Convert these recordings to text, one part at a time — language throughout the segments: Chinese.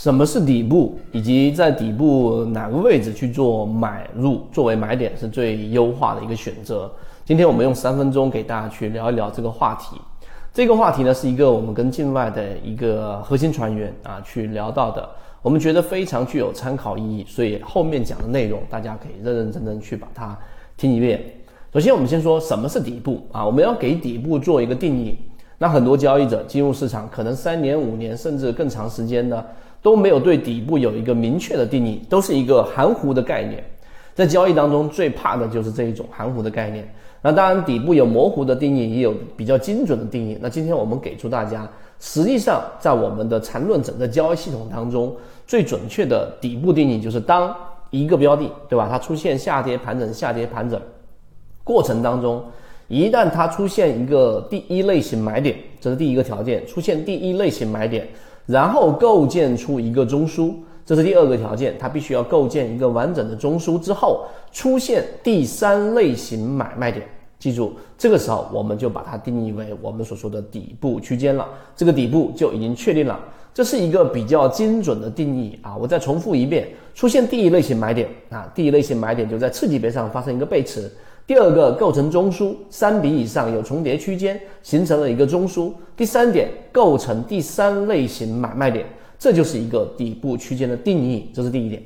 什么是底部，以及在底部哪个位置去做买入作为买点是最优化的一个选择。今天我们用三分钟给大家去聊一聊这个话题。这个话题呢是一个我们跟境外的一个核心船员啊去聊到的，我们觉得非常具有参考意义，所以后面讲的内容大家可以认认真真去把它听一遍。首先我们先说什么是底部啊，我们要给底部做一个定义。那很多交易者进入市场，可能三年、五年甚至更长时间呢。都没有对底部有一个明确的定义，都是一个含糊的概念。在交易当中，最怕的就是这一种含糊的概念。那当然，底部有模糊的定义，也有比较精准的定义。那今天我们给出大家，实际上在我们的缠论整个交易系统当中，最准确的底部定义就是：当一个标的，对吧？它出现下跌盘整、下跌盘整过程当中，一旦它出现一个第一类型买点，这是第一个条件，出现第一类型买点。然后构建出一个中枢，这是第二个条件，它必须要构建一个完整的中枢之后，出现第三类型买卖点。记住，这个时候我们就把它定义为我们所说的底部区间了，这个底部就已经确定了。这是一个比较精准的定义啊！我再重复一遍：出现第一类型买点啊，第一类型买点就在次级别上发生一个背驰。第二个构成中枢，三笔以上有重叠区间，形成了一个中枢。第三点构成第三类型买卖点，这就是一个底部区间的定义，这是第一点。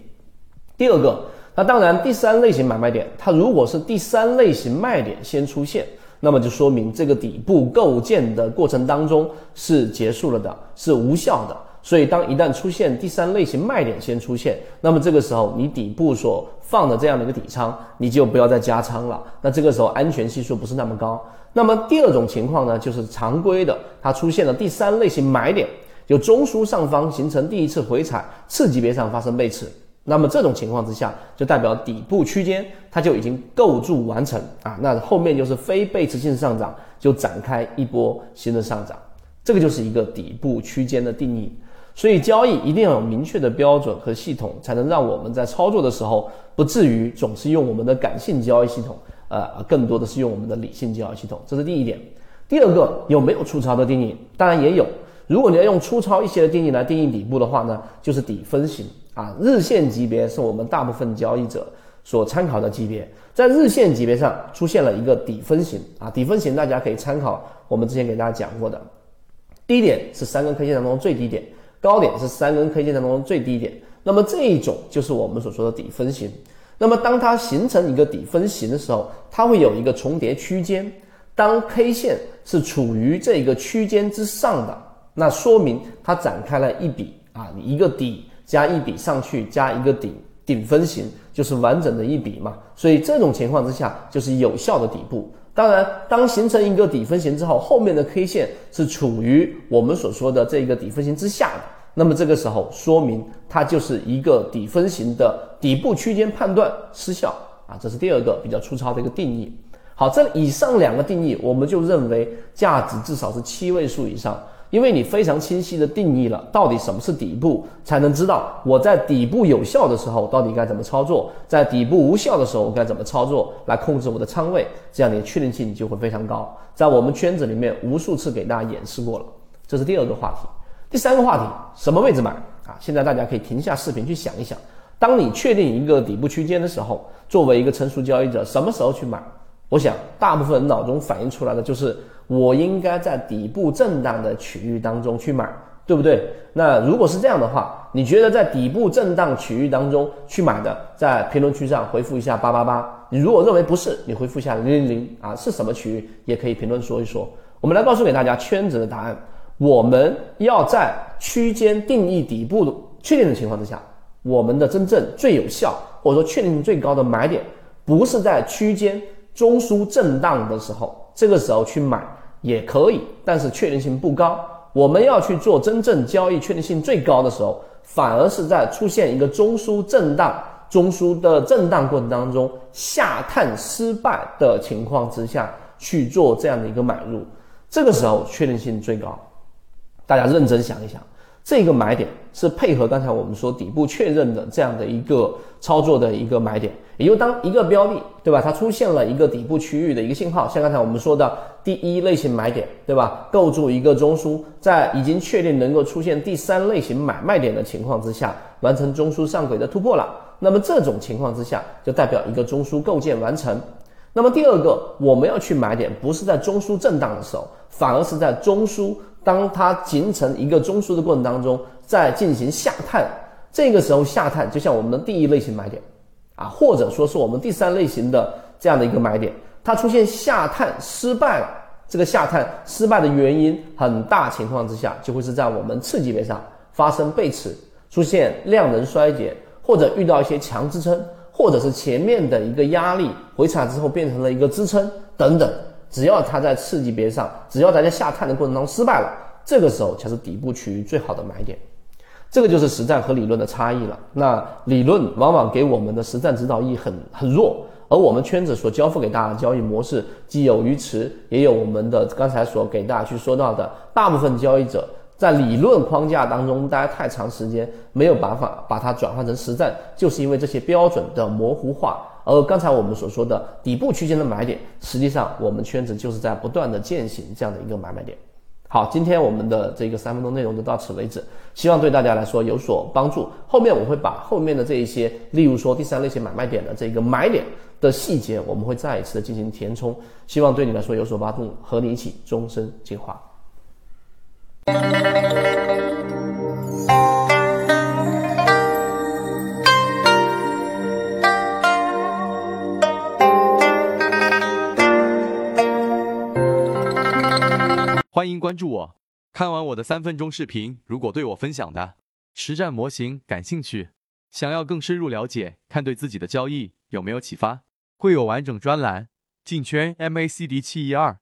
第二个，那当然第三类型买卖点，它如果是第三类型卖点先出现，那么就说明这个底部构建的过程当中是结束了的，是无效的。所以，当一旦出现第三类型卖点先出现，那么这个时候你底部所放的这样的一个底仓，你就不要再加仓了。那这个时候安全系数不是那么高。那么第二种情况呢，就是常规的，它出现了第三类型买点，就中枢上方形成第一次回踩，次级别上发生背驰。那么这种情况之下，就代表底部区间它就已经构筑完成啊。那后面就是非背驰性上涨，就展开一波新的上涨。这个就是一个底部区间的定义。所以交易一定要有明确的标准和系统，才能让我们在操作的时候不至于总是用我们的感性交易系统，呃，更多的是用我们的理性交易系统。这是第一点。第二个，有没有粗糙的定义？当然也有。如果你要用粗糙一些的定义来定义底部的话呢，就是底分型啊。日线级别是我们大部分交易者所参考的级别，在日线级别上出现了一个底分型啊。底分型大家可以参考我们之前给大家讲过的，低点是三根 K 线当中最低点。高点是三根 K 线当中最低点，那么这一种就是我们所说的底分型。那么当它形成一个底分型的时候，它会有一个重叠区间。当 K 线是处于这个区间之上的，那说明它展开了一笔啊，一个底加一笔上去加一个顶顶分型，就是完整的一笔嘛。所以这种情况之下就是有效的底部。当然，当形成一个底分型之后，后面的 K 线是处于我们所说的这个底分型之下的，那么这个时候说明它就是一个底分型的底部区间判断失效啊，这是第二个比较粗糙的一个定义。好，这以上两个定义，我们就认为价值至少是七位数以上。因为你非常清晰的定义了到底什么是底部，才能知道我在底部有效的时候到底该怎么操作，在底部无效的时候我该怎么操作来控制我的仓位，这样你的确定性就会非常高。在我们圈子里面无数次给大家演示过了，这是第二个话题。第三个话题，什么位置买啊？现在大家可以停下视频去想一想，当你确定一个底部区间的时候，作为一个成熟交易者，什么时候去买？我想大部分人脑中反映出来的就是。我应该在底部震荡的区域当中去买，对不对？那如果是这样的话，你觉得在底部震荡区域当中去买的，在评论区上回复一下八八八。你如果认为不是，你回复一下零零零啊，是什么区域也可以评论说一说。我们来告诉给大家圈子的答案。我们要在区间定义底部的确定的情况之下，我们的真正最有效或者说确定最高的买点，不是在区间中枢震荡的时候。这个时候去买也可以，但是确定性不高。我们要去做真正交易确定性最高的时候，反而是在出现一个中枢震荡、中枢的震荡过程当中下探失败的情况之下去做这样的一个买入，这个时候确定性最高。大家认真想一想，这个买点是配合刚才我们说底部确认的这样的一个操作的一个买点，也就当一个标的，对吧？它出现了一个底部区域的一个信号，像刚才我们说的第一类型买点，对吧？构筑一个中枢，在已经确定能够出现第三类型买卖点的情况之下，完成中枢上轨的突破了。那么这种情况之下，就代表一个中枢构建完成。那么第二个，我们要去买点，不是在中枢震荡的时候，反而是在中枢。当它形成一个中枢的过程当中，在进行下探，这个时候下探就像我们的第一类型买点，啊，或者说是我们第三类型的这样的一个买点，它出现下探失败了，这个下探失败的原因，很大情况之下就会是在我们次级别上发生背驰，出现量能衰竭，或者遇到一些强支撑，或者是前面的一个压力回踩之后变成了一个支撑等等。只要它在次级别上，只要大家下探的过程当中失败了，这个时候才是底部区域最好的买点。这个就是实战和理论的差异了。那理论往往给我们的实战指导意义很很弱，而我们圈子所交付给大家的交易模式，既有鱼池，也有我们的刚才所给大家去说到的，大部分交易者在理论框架当中待太长时间，没有办法把它转换成实战，就是因为这些标准的模糊化。而刚才我们所说的底部区间的买点，实际上我们圈子就是在不断的践行这样的一个买卖点。好，今天我们的这个三分钟内容就到此为止，希望对大家来说有所帮助。后面我会把后面的这一些，例如说第三类型买卖点的这个买点的细节，我们会再一次的进行填充，希望对你来说有所帮助，和你一起终身进化。关注我。看完我的三分钟视频，如果对我分享的实战模型感兴趣，想要更深入了解，看对自己的交易有没有启发，会有完整专栏进圈 MACD 七一二。